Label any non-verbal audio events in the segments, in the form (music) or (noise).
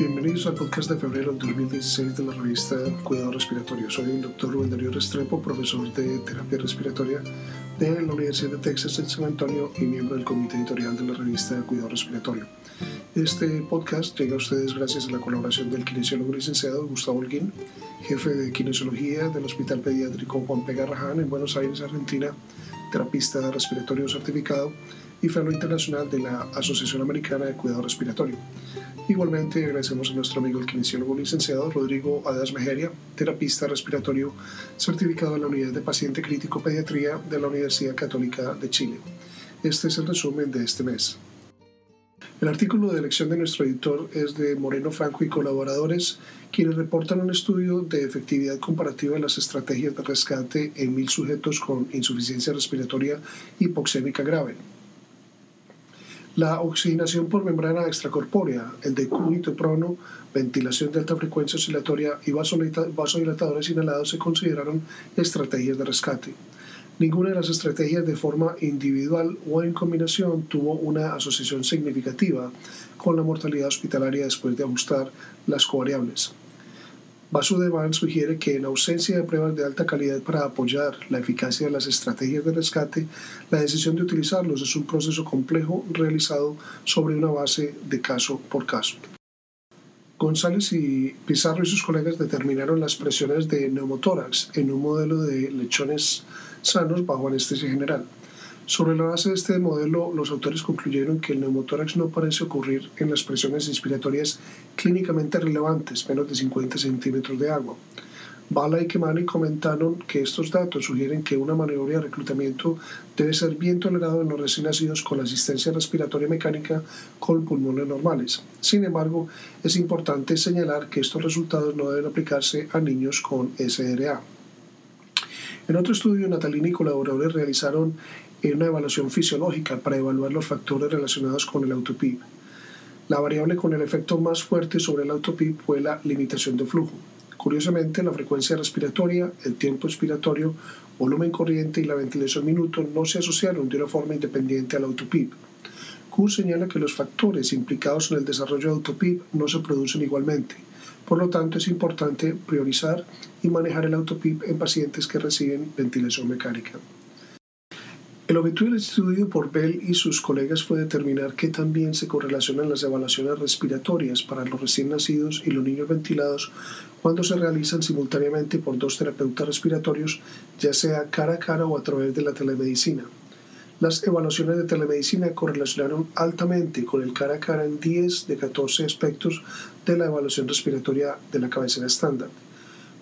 Bienvenidos al podcast de febrero del 2016 de la revista Cuidado Respiratorio. Soy el doctor Rubén Darío Restrepo, profesor de terapia respiratoria de la Universidad de Texas en San Antonio y miembro del comité editorial de la revista Cuidado Respiratorio. Este podcast llega a ustedes gracias a la colaboración del kinesiólogo licenciado Gustavo Holguín, jefe de kinesiología del Hospital Pediátrico Juan P. Garrahan en Buenos Aires, Argentina, terapista respiratorio certificado y fellow internacional de la Asociación Americana de Cuidado Respiratorio. Igualmente agradecemos a nuestro amigo el kinesiólogo licenciado Rodrigo Adas Mejeria, terapista respiratorio certificado en la Unidad de Paciente Crítico Pediatría de la Universidad Católica de Chile. Este es el resumen de este mes. El artículo de elección de nuestro editor es de Moreno Franco y colaboradores, quienes reportan un estudio de efectividad comparativa de las estrategias de rescate en mil sujetos con insuficiencia respiratoria hipoxémica grave la oxigenación por membrana extracorpórea, el decúbito prono, ventilación de alta frecuencia oscilatoria y vasodilatadores inhalados se consideraron estrategias de rescate. Ninguna de las estrategias de forma individual o en combinación tuvo una asociación significativa con la mortalidad hospitalaria después de ajustar las covariables. Vasudevan sugiere que en ausencia de pruebas de alta calidad para apoyar la eficacia de las estrategias de rescate, la decisión de utilizarlos es un proceso complejo realizado sobre una base de caso por caso. González y Pizarro y sus colegas determinaron las presiones de neumotórax en un modelo de lechones sanos bajo anestesia general. Sobre la base de este modelo, los autores concluyeron que el neumotórax no parece ocurrir en las presiones inspiratorias clínicamente relevantes, menos de 50 centímetros de agua. Bala y Kemani comentaron que estos datos sugieren que una maniobra de reclutamiento debe ser bien tolerado en los recién nacidos con asistencia respiratoria mecánica con pulmones normales. Sin embargo, es importante señalar que estos resultados no deben aplicarse a niños con SRA. En otro estudio, Natalini y colaboradores realizaron una evaluación fisiológica para evaluar los factores relacionados con el autopip. La variable con el efecto más fuerte sobre el autopip fue la limitación de flujo. Curiosamente, la frecuencia respiratoria, el tiempo expiratorio, volumen corriente y la ventilación minuto no se asociaron de una forma independiente al autopip. Q señala que los factores implicados en el desarrollo de autopip no se producen igualmente. Por lo tanto, es importante priorizar y manejar el autopip en pacientes que reciben ventilación mecánica. El objetivo del estudio por Bell y sus colegas fue determinar que también se correlacionan las evaluaciones respiratorias para los recién nacidos y los niños ventilados cuando se realizan simultáneamente por dos terapeutas respiratorios, ya sea cara a cara o a través de la telemedicina. Las evaluaciones de telemedicina correlacionaron altamente con el cara a cara en 10 de 14 aspectos de la evaluación respiratoria de la cabecera estándar.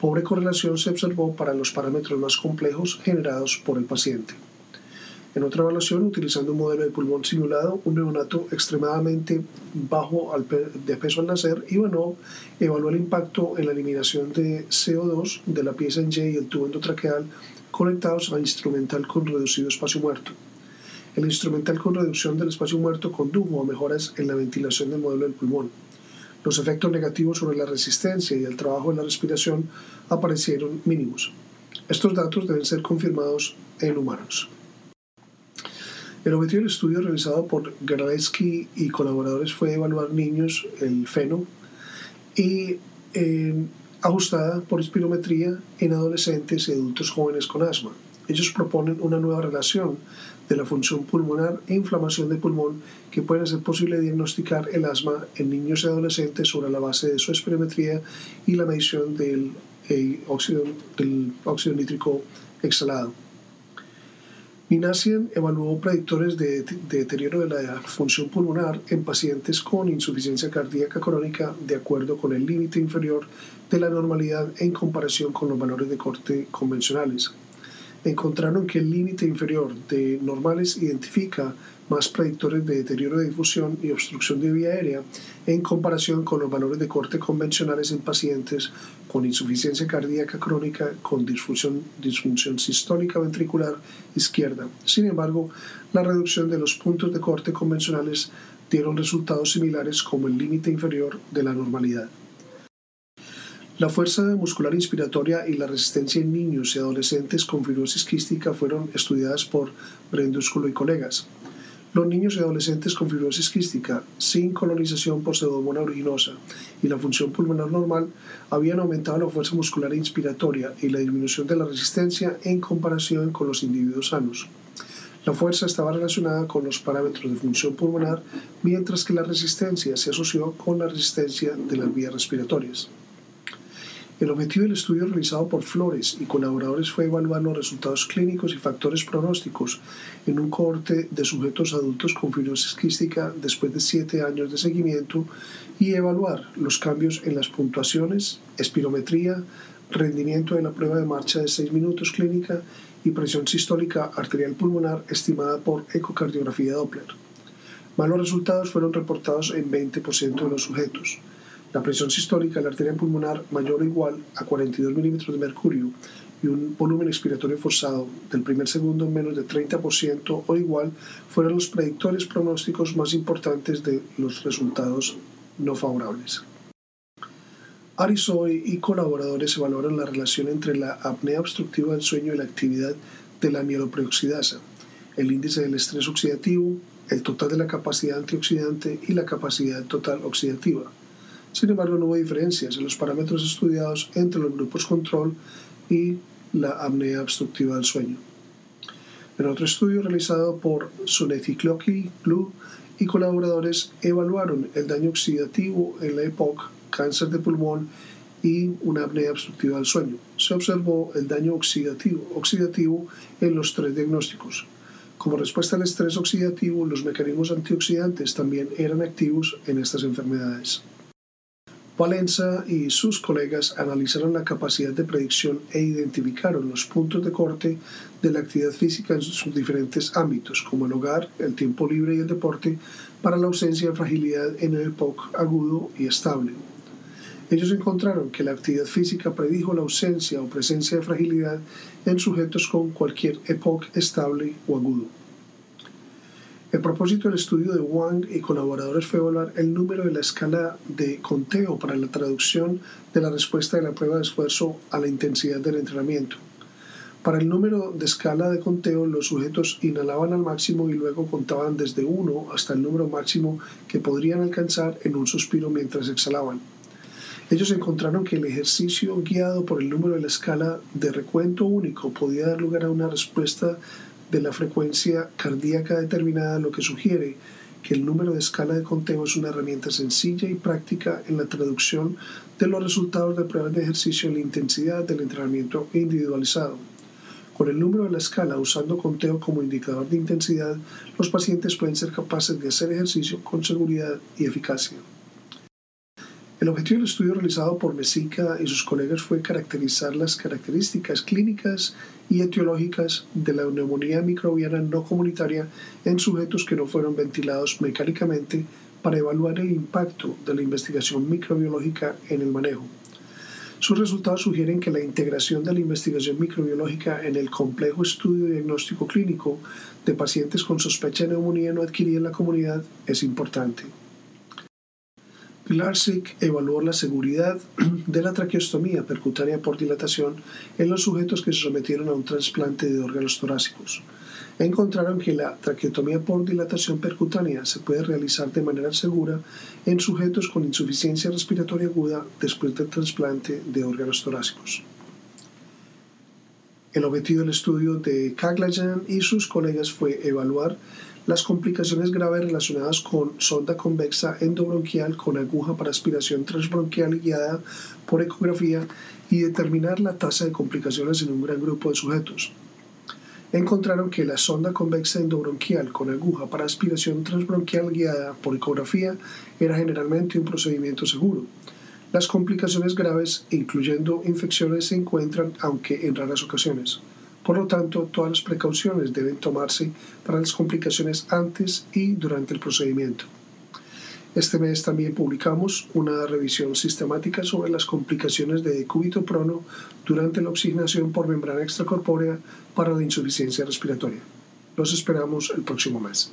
Pobre correlación se observó para los parámetros más complejos generados por el paciente. En otra evaluación, utilizando un modelo de pulmón simulado, un neonato extremadamente bajo de peso al nacer, Ivanov evaluó el impacto en la eliminación de CO2 de la pieza en Y y el tubo endotraqueal conectados a instrumental con reducido espacio muerto. El instrumental con reducción del espacio muerto condujo a mejoras en la ventilación del modelo del pulmón. Los efectos negativos sobre la resistencia y el trabajo de la respiración aparecieron mínimos. Estos datos deben ser confirmados en humanos. El objetivo del estudio realizado por Garalesky y colaboradores fue evaluar niños, el feno, y eh, ajustada por espirometría en adolescentes y adultos jóvenes con asma. Ellos proponen una nueva relación de la función pulmonar e inflamación de pulmón que puede hacer posible diagnosticar el asma en niños y adolescentes sobre la base de su espirometría y la medición del, eh, del óxido nítrico exhalado. Minasian evaluó predictores de, deterioro de la función pulmonar en pacientes con insuficiencia cardíaca crónica de acuerdo con el límite inferior de la normalidad en comparación con los valores de corte convencionales. Encontraron que el límite inferior de normales identifica más predictores de deterioro de difusión y obstrucción de vía aérea en comparación con los valores de corte convencionales en pacientes con insuficiencia cardíaca crónica con disfunción, disfunción sistólica ventricular izquierda. Sin embargo, la reducción de los puntos de corte convencionales dieron resultados similares como el límite inferior de la normalidad. La fuerza muscular inspiratoria y la resistencia en niños y adolescentes con fibrosis quística fueron estudiadas por Brendúsculo y colegas. Los niños y adolescentes con fibrosis quística sin colonización por pseudomonas originosa y la función pulmonar normal habían aumentado la fuerza muscular inspiratoria y la disminución de la resistencia en comparación con los individuos sanos. La fuerza estaba relacionada con los parámetros de función pulmonar, mientras que la resistencia se asoció con la resistencia de las vías respiratorias. El objetivo del estudio realizado por Flores y colaboradores fue evaluar los resultados clínicos y factores pronósticos en un cohorte de sujetos adultos con fibrosis quística después de siete años de seguimiento y evaluar los cambios en las puntuaciones, espirometría, rendimiento de la prueba de marcha de 6 minutos clínica y presión sistólica arterial pulmonar estimada por ecocardiografía Doppler. Malos resultados fueron reportados en 20% de los sujetos. La presión sistólica de la arteria pulmonar mayor o igual a 42 milímetros de mercurio y un volumen expiratorio forzado del primer segundo menos de 30% o igual fueron los predictores pronósticos más importantes de los resultados no favorables. Arisoy y colaboradores evaluaron la relación entre la apnea obstructiva del sueño y la actividad de la mielopreoxidasa, el índice del estrés oxidativo, el total de la capacidad antioxidante y la capacidad total oxidativa. Sin embargo, no hubo diferencias en los parámetros estudiados entre los grupos control y la apnea obstructiva del sueño. En otro estudio realizado por Sunethicloki, Blue y colaboradores evaluaron el daño oxidativo en la EPOC, cáncer de pulmón y una apnea obstructiva del sueño. Se observó el daño oxidativo en los tres diagnósticos. Como respuesta al estrés oxidativo, los mecanismos antioxidantes también eran activos en estas enfermedades. Valenza y sus colegas analizaron la capacidad de predicción e identificaron los puntos de corte de la actividad física en sus diferentes ámbitos, como el hogar, el tiempo libre y el deporte, para la ausencia de fragilidad en el EPOC agudo y estable. Ellos encontraron que la actividad física predijo la ausencia o presencia de fragilidad en sujetos con cualquier EPOC estable o agudo. El propósito del estudio de Wang y colaboradores fue evaluar el número de la escala de conteo para la traducción de la respuesta de la prueba de esfuerzo a la intensidad del entrenamiento. Para el número de escala de conteo, los sujetos inhalaban al máximo y luego contaban desde 1 hasta el número máximo que podrían alcanzar en un suspiro mientras exhalaban. Ellos encontraron que el ejercicio guiado por el número de la escala de recuento único podía dar lugar a una respuesta de la frecuencia cardíaca determinada, lo que sugiere que el número de escala de conteo es una herramienta sencilla y práctica en la traducción de los resultados de pruebas de ejercicio en la intensidad del entrenamiento individualizado. Con el número de la escala usando conteo como indicador de intensidad, los pacientes pueden ser capaces de hacer ejercicio con seguridad y eficacia. El objetivo del estudio realizado por Mesica y sus colegas fue caracterizar las características clínicas y etiológicas de la neumonía microbiana no comunitaria en sujetos que no fueron ventilados mecánicamente para evaluar el impacto de la investigación microbiológica en el manejo. Sus resultados sugieren que la integración de la investigación microbiológica en el complejo estudio diagnóstico clínico de pacientes con sospecha de neumonía no adquirida en la comunidad es importante. Pilarczyk evaluó la seguridad (clears throat) de la traqueostomía percutánea por dilatación en los sujetos que se sometieron a un trasplante de órganos torácicos. Encontraron que la traqueotomía por dilatación percutánea se puede realizar de manera segura en sujetos con insuficiencia respiratoria aguda después del trasplante de órganos torácicos. El objetivo del estudio de Kaglayan y sus colegas fue evaluar las complicaciones graves relacionadas con sonda convexa endobronquial con aguja para aspiración transbronquial guiada por ecografía y determinar la tasa de complicaciones en un gran grupo de sujetos. Encontraron que la sonda convexa endobronquial con aguja para aspiración transbronquial guiada por ecografía era generalmente un procedimiento seguro. Las complicaciones graves, incluyendo infecciones, se encuentran, aunque en raras ocasiones. Por lo tanto, todas las precauciones deben tomarse para las complicaciones antes y durante el procedimiento. Este mes también publicamos una revisión sistemática sobre las complicaciones de decúbito prono durante la oxigenación por membrana extracorpórea para la insuficiencia respiratoria. Los esperamos el próximo mes.